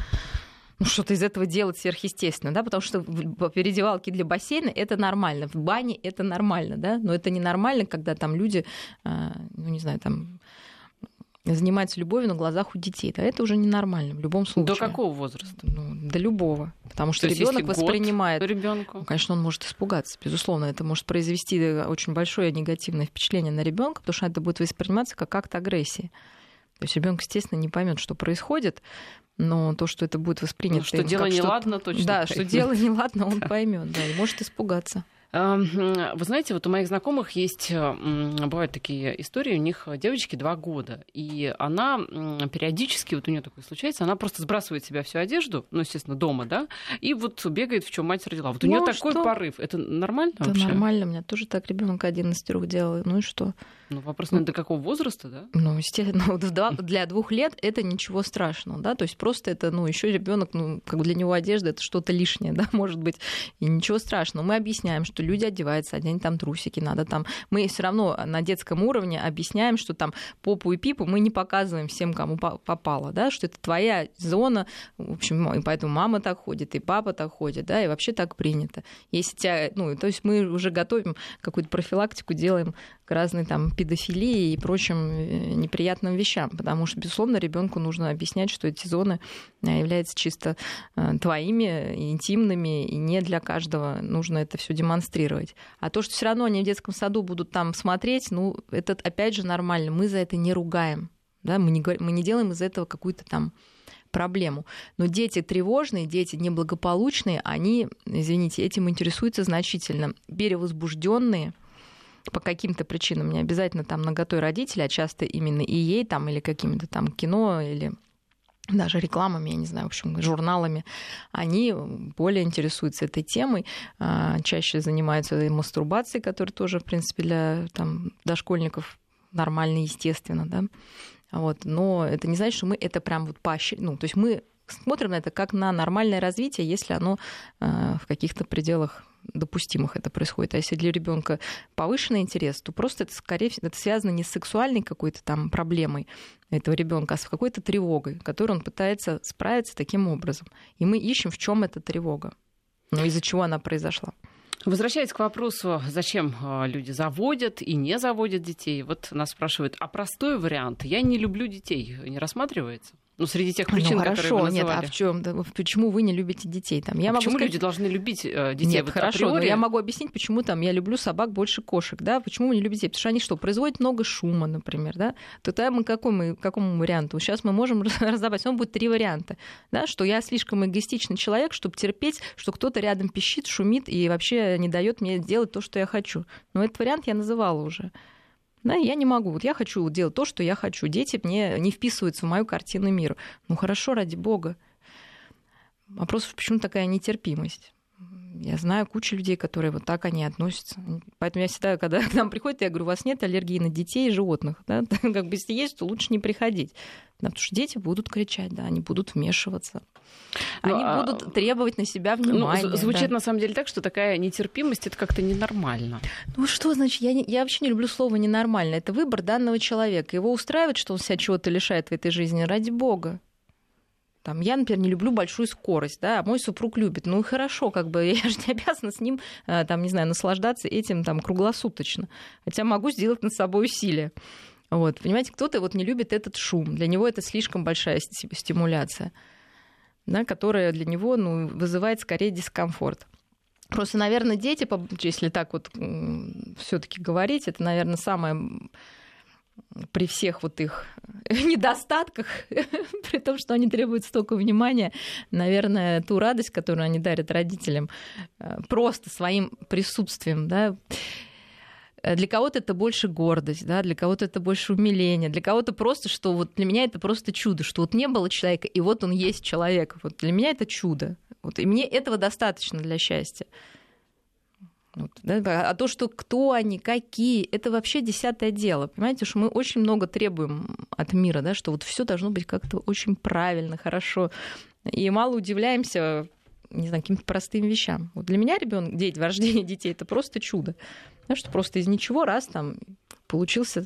ну, что-то из этого делать сверхъестественно, да, потому что переодевалки для бассейна это нормально, в бане это нормально, да, но это ненормально, когда там люди, ну, не знаю, там занимаются любовью на глазах у детей. Да, это уже ненормально в любом случае. До какого возраста? Ну, до любого. Потому что ребенок воспринимает. Ребенку. Конечно, он может испугаться. Безусловно, это может произвести очень большое негативное впечатление на ребенка, потому что это будет восприниматься как акт агрессии. То есть ребенок, естественно, не поймет, что происходит, но то, что это будет воспринято. Ну, что дело не ладно, точно. Да, что дело не ладно, он поймет, да, и может испугаться. Вы знаете, вот у моих знакомых есть, бывают такие истории, у них девочки два года, и она периодически, вот у нее такое случается, она просто сбрасывает себя всю одежду, ну, естественно, дома, да, и вот бегает, в чем мать родила. Вот у ну, нее такой порыв. Это нормально Это вообще? нормально, у меня тоже так ребенок один из трех делал. Ну и что? Ну, вопрос, ну, до какого возраста, да? Ну, естественно, для двух лет это ничего страшного, да, то есть просто это, ну, еще ребенок, ну, как для него одежда это что-то лишнее, да, может быть, и ничего страшного. Мы объясняем, что люди одеваются, одень там трусики, надо там. Мы все равно на детском уровне объясняем, что там попу и пипу мы не показываем всем, кому попало, да, что это твоя зона, в общем, и поэтому мама так ходит, и папа так ходит, да, и вообще так принято. Если тебя, ну, то есть мы уже готовим какую-то профилактику, делаем к разной там педофилии и прочим э, неприятным вещам, потому что, безусловно, ребенку нужно объяснять, что эти зоны э, являются чисто э, твоими, интимными, и не для каждого нужно это все демонстрировать. А то, что все равно они в детском саду будут там смотреть, ну, это опять же нормально, мы за это не ругаем, да, мы не, мы не делаем из этого какую-то там проблему. Но дети тревожные, дети неблагополучные, они, извините, этим интересуются значительно. Перевозбужденные, по каким-то причинам, не обязательно там наготой родителя, а часто именно и ей там или какими-то там кино или даже рекламами, я не знаю, в общем, журналами, они более интересуются этой темой, а, чаще занимаются и мастурбацией, которая тоже, в принципе, для там, дошкольников нормально, естественно, да. Вот. Но это не значит, что мы это прям вот поощряем. Ну, то есть мы смотрим на это как на нормальное развитие, если оно а, в каких-то пределах допустимых это происходит. А если для ребенка повышенный интерес, то просто это скорее всего это связано не с сексуальной какой-то там проблемой этого ребенка, а с какой-то тревогой, которой он пытается справиться таким образом. И мы ищем, в чем эта тревога, ну из-за чего она произошла. Возвращаясь к вопросу, зачем а, люди заводят и не заводят детей, вот нас спрашивают, а простой вариант, я не люблю детей, не рассматривается? Ну, среди тех причин, ну, хорошо, которые вы называли. нет, а в чем? Почему вы не любите детей? Там, я а могу почему сказать... люди должны любить э, детей? Нет, вот хорошо, но я могу объяснить, почему там я люблю собак больше кошек, да? Почему вы не любите детей? Потому что они что, производят много шума, например, да? То тогда мы какой мы, какому варианту? Сейчас мы можем разобрать, он будет три варианта, да? Что я слишком эгоистичный человек, чтобы терпеть, что кто-то рядом пищит, шумит и вообще не дает мне делать то, что я хочу. Но этот вариант я называла уже. Да, я не могу. Вот я хочу делать то, что я хочу. Дети мне не вписываются в мою картину мира. Ну хорошо, ради бога. Вопрос, почему такая нетерпимость? Я знаю кучу людей, которые вот так они относятся. Поэтому я всегда, когда к нам приходят, я говорю, у вас нет аллергии на детей и животных. Да? Как бы если есть, то лучше не приходить. Да, потому что дети будут кричать, да, они будут вмешиваться. Ну, они ну, будут а... требовать на себя ну, внимания. Ну, звучит да. на самом деле так, что такая нетерпимость это как-то ненормально. Ну что значит, я, не, я вообще не люблю слово ненормально. Это выбор данного человека. Его устраивает, что он себя чего-то лишает в этой жизни, ради бога. Там, я, например, не люблю большую скорость, да, а мой супруг любит. Ну хорошо, как бы я же не обязана с ним, э, там, не знаю, наслаждаться этим там круглосуточно. Хотя могу сделать над собой усилия. Вот, понимаете, кто-то вот не любит этот шум. Для него это слишком большая стимуляция, да, которая для него ну, вызывает скорее дискомфорт. Просто, наверное, дети, если так вот все-таки говорить, это, наверное, самое при всех вот их недостатках, при том, что они требуют столько внимания, наверное, ту радость, которую они дарят родителям, э, просто своим присутствием, да, для кого-то это больше гордость, да, для кого-то это больше умиление, для кого-то просто, что вот для меня это просто чудо, что вот не было человека, и вот он есть человек. Вот для меня это чудо. Вот, и мне этого достаточно для счастья. Да? А то, что кто они, какие, это вообще десятое дело. Понимаете, что мы очень много требуем от мира, да, что вот все должно быть как-то очень правильно, хорошо. И мало удивляемся, не знаю, каким-то простым вещам. Вот для меня ребенок, дети, рождение детей это просто чудо. Да, что просто из ничего раз там получился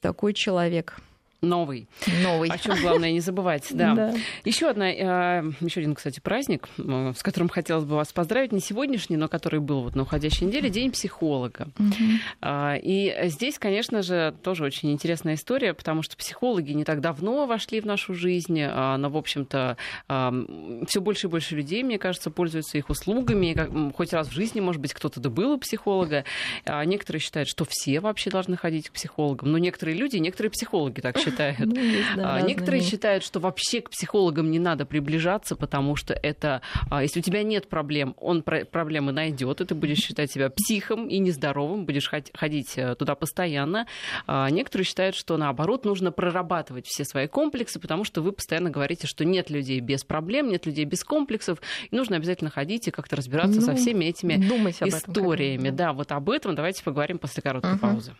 такой человек. Новый. Новый. О чем главное не забывать, да. да. Еще одна, э, еще один, кстати, праздник, э, с которым хотелось бы вас поздравить, не сегодняшний, но который был вот на уходящей неделе, День психолога. Угу. И здесь, конечно же, тоже очень интересная история, потому что психологи не так давно вошли в нашу жизнь, а, но, в общем-то, все больше и больше людей, мне кажется, пользуются их услугами, хоть раз в жизни, может быть, кто-то добыл у психолога. А некоторые считают, что все вообще должны ходить к психологам, но некоторые люди, некоторые психологи так считают считают. Ну, есть, да, а, Некоторые разные. считают, что вообще к психологам не надо приближаться, потому что это, а, если у тебя нет проблем, он проблемы найдет, и ты будешь считать себя психом и нездоровым, будешь ходить э, туда постоянно. А, некоторые считают, что наоборот нужно прорабатывать все свои комплексы, потому что вы постоянно говорите, что нет людей без проблем, нет людей без комплексов, и нужно обязательно ходить и как-то разбираться ну, со всеми этими историями. Этом, да, вот об этом давайте поговорим после короткой uh-huh. паузы.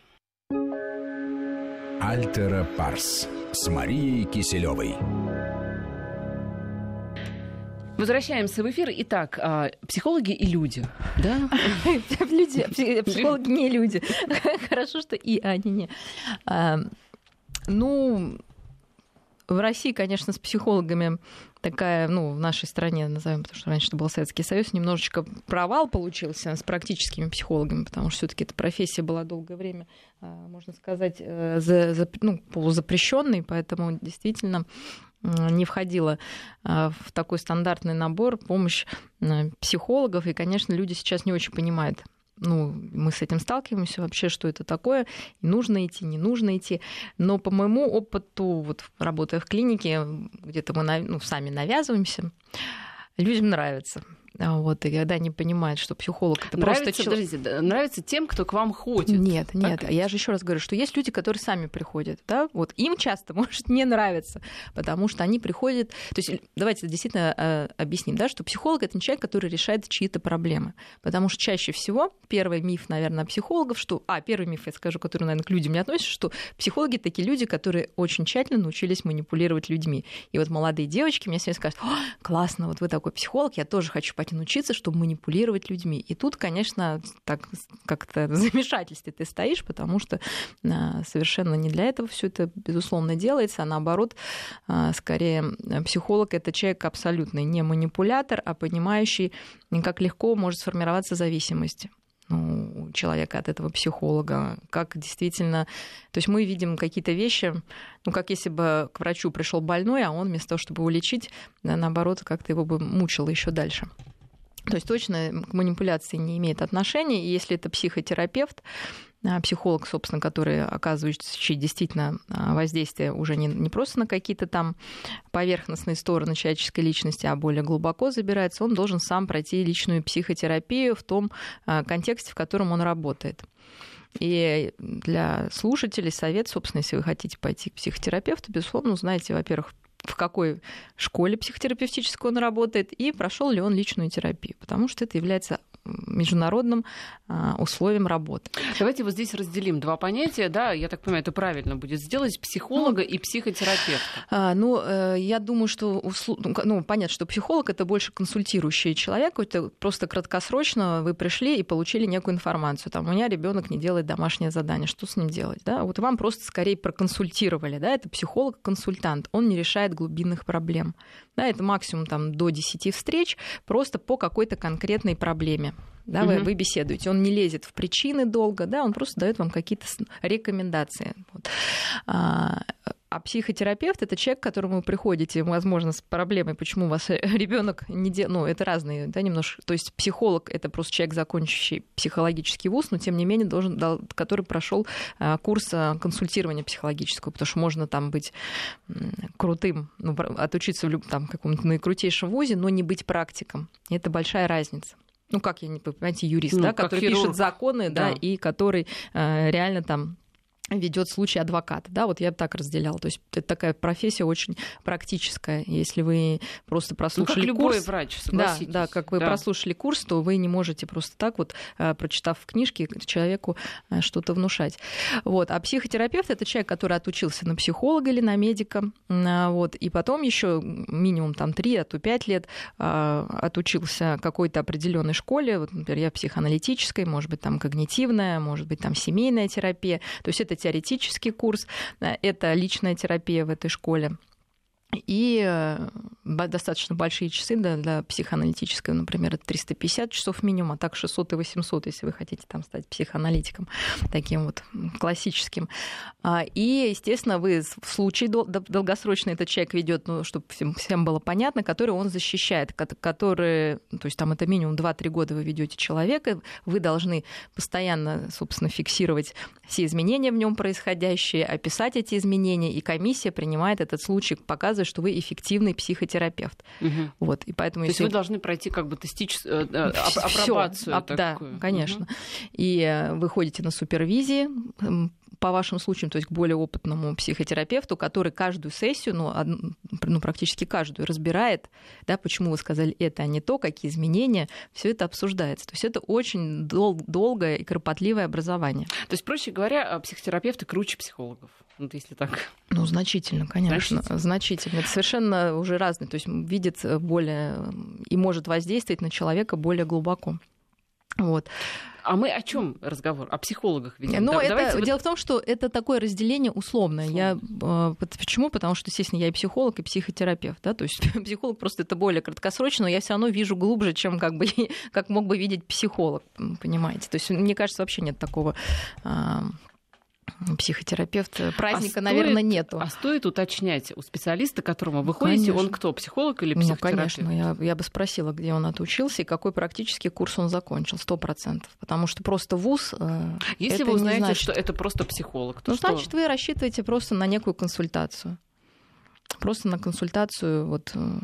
Альтера Парс с Марией Киселевой. Возвращаемся в эфир. Итак, а, психологи и люди, да? Люди, психологи не люди. Хорошо, что и они не. А, ну, в России, конечно, с психологами такая, ну, в нашей стране, назовем, потому что раньше это был Советский Союз, немножечко провал получился с практическими психологами, потому что все-таки эта профессия была долгое время, а, можно сказать, э, за, за, ну, полузапрещенной, поэтому действительно не входила а, в такой стандартный набор помощь психологов, и, конечно, люди сейчас не очень понимают, ну, мы с этим сталкиваемся вообще, что это такое, нужно идти, не нужно идти. Но по моему опыту, вот работая в клинике, где-то мы ну, сами навязываемся, людям нравится. А вот, и когда они понимают, что психолог это нравится, просто человек. нравится тем, кто к вам ходит. Нет, нет. Так? Я же еще раз говорю, что есть люди, которые сами приходят. Да? Вот им часто может не нравиться, потому что они приходят. То есть, давайте действительно э, объясним, да, что психолог это не человек, который решает чьи-то проблемы. Потому что чаще всего первый миф, наверное, психологов, что. А, первый миф, я скажу, который, наверное, к людям не относится, что психологи такие люди, которые очень тщательно научились манипулировать людьми. И вот молодые девочки мне всегда скажут: классно, вот вы такой психолог, я тоже хочу пойти научиться, чтобы манипулировать людьми. И тут, конечно, так как-то замешательстве ты стоишь, потому что а, совершенно не для этого все это, безусловно, делается, а наоборот, а, скорее, психолог это человек абсолютный не манипулятор, а понимающий, как легко может сформироваться зависимость ну, человека от этого психолога, как действительно... То есть мы видим какие-то вещи, ну, как если бы к врачу пришел больной, а он вместо того, чтобы его лечить, наоборот, как-то его бы мучило еще дальше. То есть точно к манипуляции не имеет отношения. И если это психотерапевт, а, психолог, собственно, который оказывает действительно а, воздействие уже не, не просто на какие-то там поверхностные стороны человеческой личности, а более глубоко забирается, он должен сам пройти личную психотерапию в том а, контексте, в котором он работает. И для слушателей совет, собственно, если вы хотите пойти к психотерапевту, безусловно, узнаете, во-первых, в какой школе психотерапевтической он работает и прошел ли он личную терапию, потому что это является международным а, условиям работы. Давайте вот здесь разделим два понятия, да, я так понимаю, это правильно будет сделать, психолога ну, и психотерапевта. А, ну, э, я думаю, что, ну, ну, понятно, что психолог это больше консультирующий человек, это просто краткосрочно вы пришли и получили некую информацию, там, у меня ребенок не делает домашнее задание, что с ним делать, да, вот вам просто скорее проконсультировали, да, это психолог-консультант, он не решает глубинных проблем, да, это максимум там до 10 встреч просто по какой-то конкретной проблеме да, вы, вы беседуете. Он не лезет в причины долго, да, он просто дает вам какие-то рекомендации. Вот. А, а психотерапевт это человек, к которому вы приходите, возможно, с проблемой, почему у вас ребенок не делает. Ну, это разные, да, немножко. То есть психолог это просто человек, закончивший психологический вуз, но тем не менее должен, который прошел а, курс а, консультирования психологического, потому что можно там быть крутым, ну, отучиться в там, каком-то наикрутейшем вузе, но не быть практиком. И это большая разница ну как я не понимаете, юрист, ну, да, который хирург. пишет законы, да. да, и который э, реально там ведет случай адвоката. Да, вот я так разделяла. То есть это такая профессия очень практическая. Если вы просто прослушали ну, как любой курс, врач, да, да, как вы да. прослушали курс, то вы не можете просто так вот, э, прочитав книжки, человеку э, что-то внушать. Вот. А психотерапевт это человек, который отучился на психолога или на медика, а, вот, и потом еще минимум там 3, а то 5 лет отучился какой-то определенной школе, вот, например, я психоаналитической, может быть, там когнитивная, может быть, там семейная терапия. То есть это теоретический курс, это личная терапия в этой школе и э, достаточно большие часы для, для психоаналитического, например, это 350 часов минимум, а так 600 и 800, если вы хотите там стать психоаналитиком, таким вот классическим. А, и, естественно, вы в случае долгосрочно этот человек ведет, ну, чтобы всем, всем было понятно, который он защищает, который, то есть там это минимум 2-3 года вы ведете человека, вы должны постоянно, собственно, фиксировать все изменения в нем происходящие, описать эти изменения, и комиссия принимает этот случай, показывает показывает, что вы эффективный психотерапевт. Угу. Вот, и поэтому, То если... есть вы должны пройти как бы тестическую э, апробацию. Всё, да, конечно. Угу. И э, вы ходите на супервизии, по вашим случаям, то есть к более опытному психотерапевту, который каждую сессию, ну, одну, ну практически каждую, разбирает, да, почему вы сказали это, а не то, какие изменения, все это обсуждается. То есть это очень дол- долгое и кропотливое образование. То есть, проще говоря, психотерапевты круче психологов, вот если так. Ну, значительно, конечно, значительно. значительно. Это совершенно уже разные, то есть видит более и может воздействовать на человека более глубоко. Вот. А мы о чем разговор? О психологах ведем? Ну, да, это, дело в том, что это такое разделение условное. Я, э, почему? Потому что, естественно, я и психолог, и психотерапевт. Да? То есть психолог просто это более краткосрочно, но я все равно вижу глубже, чем как, бы, как мог бы видеть психолог, понимаете? То есть, мне кажется, вообще нет такого психотерапевт. Э, праздника, а наверное, стоит, нету. А стоит уточнять у специалиста, к которому вы ходите, он кто, психолог или психотерапевт? Ну, конечно, я, я бы спросила, где он отучился и какой практический курс он закончил, сто процентов. Потому что просто вуз... Э, Если вы узнаете, значит... что это просто психолог, то Ну, что? значит, вы рассчитываете просто на некую консультацию. Просто на консультацию вот э,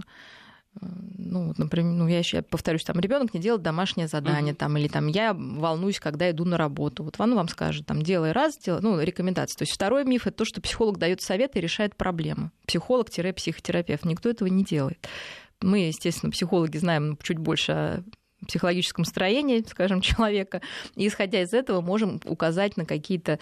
ну, например, ну, я еще повторюсь, там ребенок не делает домашнее задание, uh-huh. там, или там я волнуюсь, когда иду на работу. Вот он вам скажет, там, делай раз, делай, ну, рекомендации. То есть второй миф это то, что психолог дает советы и решает проблемы. Психолог-психотерапевт. Никто этого не делает. Мы, естественно, психологи знаем чуть больше о психологическом строении, скажем, человека, и исходя из этого можем указать на какие-то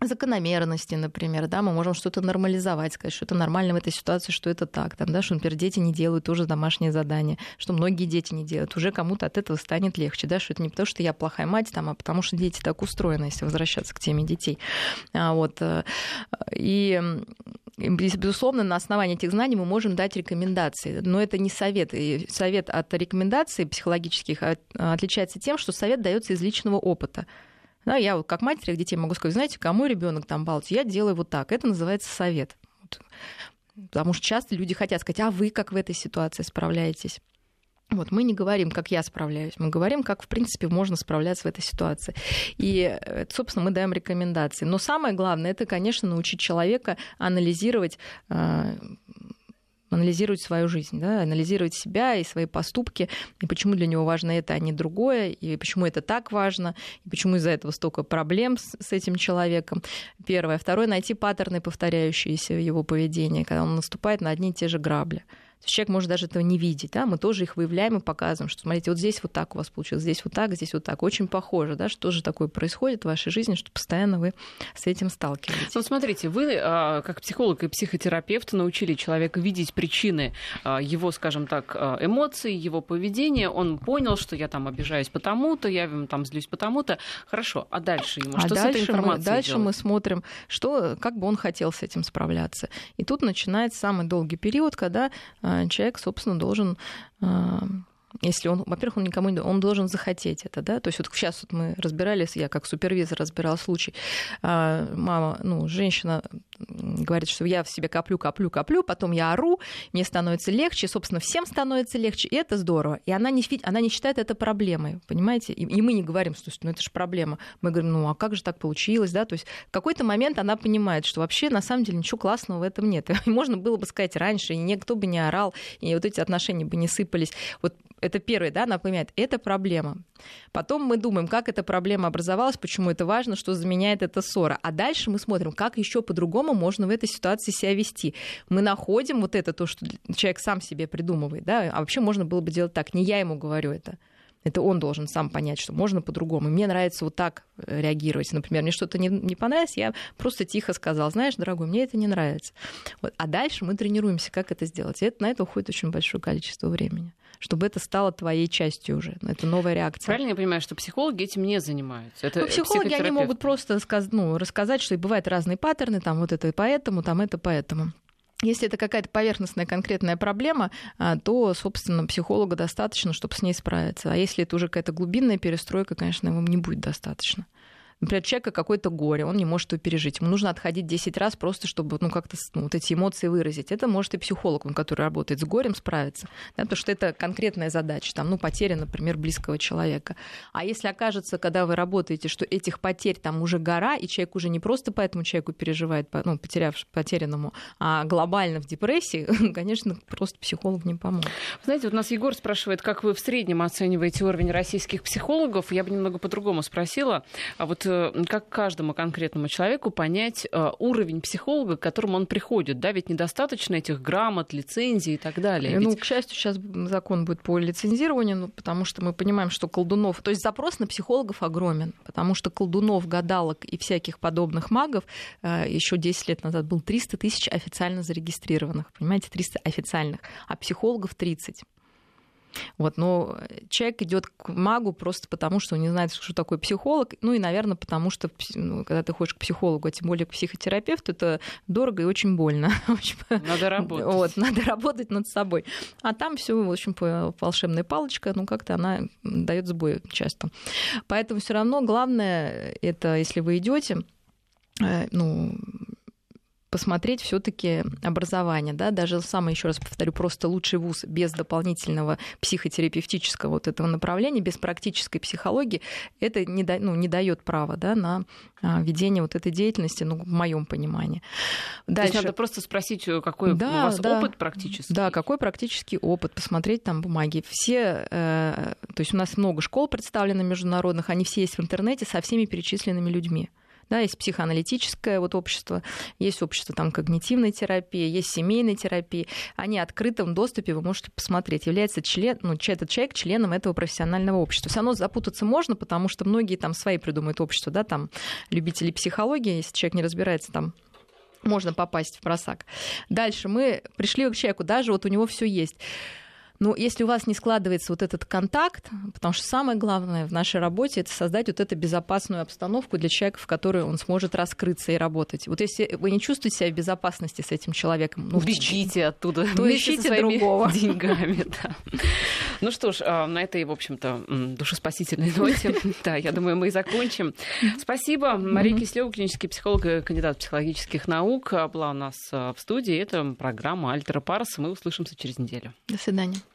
закономерности, например, да, мы можем что-то нормализовать, сказать, что это нормально в этой ситуации, что это так, там, да, что, например, дети не делают тоже домашнее задание, что многие дети не делают, уже кому-то от этого станет легче, да, что это не потому, что я плохая мать, там, а потому что дети так устроены, если возвращаться к теме детей. А, вот, э, и Безусловно, на основании этих знаний мы можем дать рекомендации, но это не совет. И совет от рекомендаций психологических отличается тем, что совет дается из личного опыта. Да, я вот как мать трех детей могу сказать, знаете, кому ребенок там балуется, я делаю вот так. Это называется совет. Потому что часто люди хотят сказать, а вы как в этой ситуации справляетесь? Вот, мы не говорим, как я справляюсь, мы говорим, как, в принципе, можно справляться в этой ситуации. И, э, собственно, мы даем рекомендации. Но самое главное, это, конечно, научить человека анализировать э, анализировать свою жизнь, да, анализировать себя и свои поступки, и почему для него важно это, а не другое, и почему это так важно, и почему из-за этого столько проблем с, с этим человеком. Первое. Второе, найти паттерны, повторяющиеся в его поведении, когда он наступает на одни и те же грабли человек может даже этого не видеть, да, мы тоже их выявляем и показываем, что смотрите, вот здесь вот так у вас получилось, здесь вот так, здесь вот так, очень похоже, да, что же такое происходит в вашей жизни, что постоянно вы с этим сталкиваетесь. Ну, смотрите, вы а, как психолог и психотерапевт научили человека видеть причины а, его, скажем так, а, эмоций, его поведения, он понял, что я там обижаюсь потому-то, я там злюсь потому-то, хорошо, а дальше ему, а что дальше с этой информацией мы, Дальше делать? мы смотрим, что, как бы он хотел с этим справляться. И тут начинается самый долгий период, когда человек, собственно, должен э, если он, во-первых, он никому не он должен захотеть это, да, то есть вот сейчас вот мы разбирались, я как супервизор разбирала случай, а, мама, ну, женщина говорит, что я в себе коплю, коплю, коплю, потом я ору, мне становится легче, собственно, всем становится легче, и это здорово, и она не, она не считает это проблемой, понимаете, и, и мы не говорим, что ну, это же проблема, мы говорим, ну, а как же так получилось, да, то есть в какой-то момент она понимает, что вообще на самом деле ничего классного в этом нет, и можно было бы сказать раньше, и никто бы не орал, и вот эти отношения бы не сыпались, вот это первое, да, напоминает, это проблема. Потом мы думаем, как эта проблема образовалась, почему это важно, что заменяет эта ссора. А дальше мы смотрим, как еще по-другому можно в этой ситуации себя вести. Мы находим вот это, то, что человек сам себе придумывает, да, а вообще можно было бы делать так, не я ему говорю это. Это он должен сам понять, что можно по-другому. Мне нравится вот так э, реагировать. Например, мне что-то не, не понравилось, я просто тихо сказал, знаешь, дорогой, мне это не нравится. Вот. А дальше мы тренируемся, как это сделать. И это, на это уходит очень большое количество времени чтобы это стало твоей частью уже. Это новая реакция. Правильно я понимаю, что психологи этим не занимаются? Это ну, психологи, они могут просто ну, рассказать, что и бывают разные паттерны, там вот это и поэтому, там это поэтому. Если это какая-то поверхностная конкретная проблема, а, то, собственно, психолога достаточно, чтобы с ней справиться. А если это уже какая-то глубинная перестройка, конечно, его не будет достаточно. Например, человека какое-то горе, он не может его пережить. Ему нужно отходить 10 раз просто, чтобы ну, как-то ну, вот эти эмоции выразить. Это может и психолог, он, который работает с горем, справиться. Да, потому что это конкретная задача, там, ну, потеря, например, близкого человека. А если окажется, когда вы работаете, что этих потерь там уже гора, и человек уже не просто по этому человеку переживает, ну, потеряв потерянному, а глобально в депрессии, конечно, просто психолог не поможет. Знаете, вот нас Егор спрашивает, как вы в среднем оцениваете уровень российских психологов. Я бы немного по-другому спросила. А вот как каждому конкретному человеку понять э, уровень психолога, к которому он приходит. Да, ведь недостаточно этих грамот, лицензий и так далее. Ну, ведь... к счастью, сейчас закон будет по лицензированию, ну, потому что мы понимаем, что колдунов... То есть запрос на психологов огромен, потому что колдунов, гадалок и всяких подобных магов э, еще 10 лет назад был 300 тысяч официально зарегистрированных, понимаете, 300 официальных, а психологов 30. Вот, но человек идет к магу просто потому, что он не знает, что такое психолог. Ну и, наверное, потому что ну, когда ты ходишь к психологу, а тем более к психотерапевту, это дорого и очень больно. Надо работать. Вот, надо работать над собой. А там все, в общем, волшебная палочка, ну как-то она дает сбой часто. Поэтому все равно главное, это если вы идете, э, ну, посмотреть все-таки образование, да, даже самое, еще раз повторю, просто лучший вуз без дополнительного психотерапевтического вот этого направления, без практической психологии, это не, да, ну, не дает права да, на а, ведение вот этой деятельности, ну, в моем понимании. Дальше. То есть надо просто спросить, э, какой да, у вас да, опыт практический. Да, какой практический опыт, посмотреть там бумаги. Все, э, то есть у нас много школ представлено международных, они все есть в интернете со всеми перечисленными людьми. Да, есть психоаналитическое вот общество, есть общество там, когнитивной терапии, есть семейной терапии. Они в открытом доступе, вы можете посмотреть, является член, ну, этот человек членом этого профессионального общества. Все равно запутаться можно, потому что многие там свои придумают общества, да, там любители психологии, если человек не разбирается там можно попасть в просак. Дальше мы пришли к человеку, даже вот у него все есть. Но если у вас не складывается вот этот контакт, потому что самое главное в нашей работе это создать вот эту безопасную обстановку для человека, в которой он сможет раскрыться и работать. Вот если вы не чувствуете себя в безопасности с этим человеком, ну, бегите оттуда, то ищите другого деньгами. Да. Ну что ж, а, на этой, в общем-то, душеспасительной ноте, да, я думаю, мы и закончим. Спасибо. Мария Кислева, клинический психолог и кандидат психологических наук, была у нас а, в студии. Это программа «Альтера Парс». Мы услышимся через неделю. До свидания.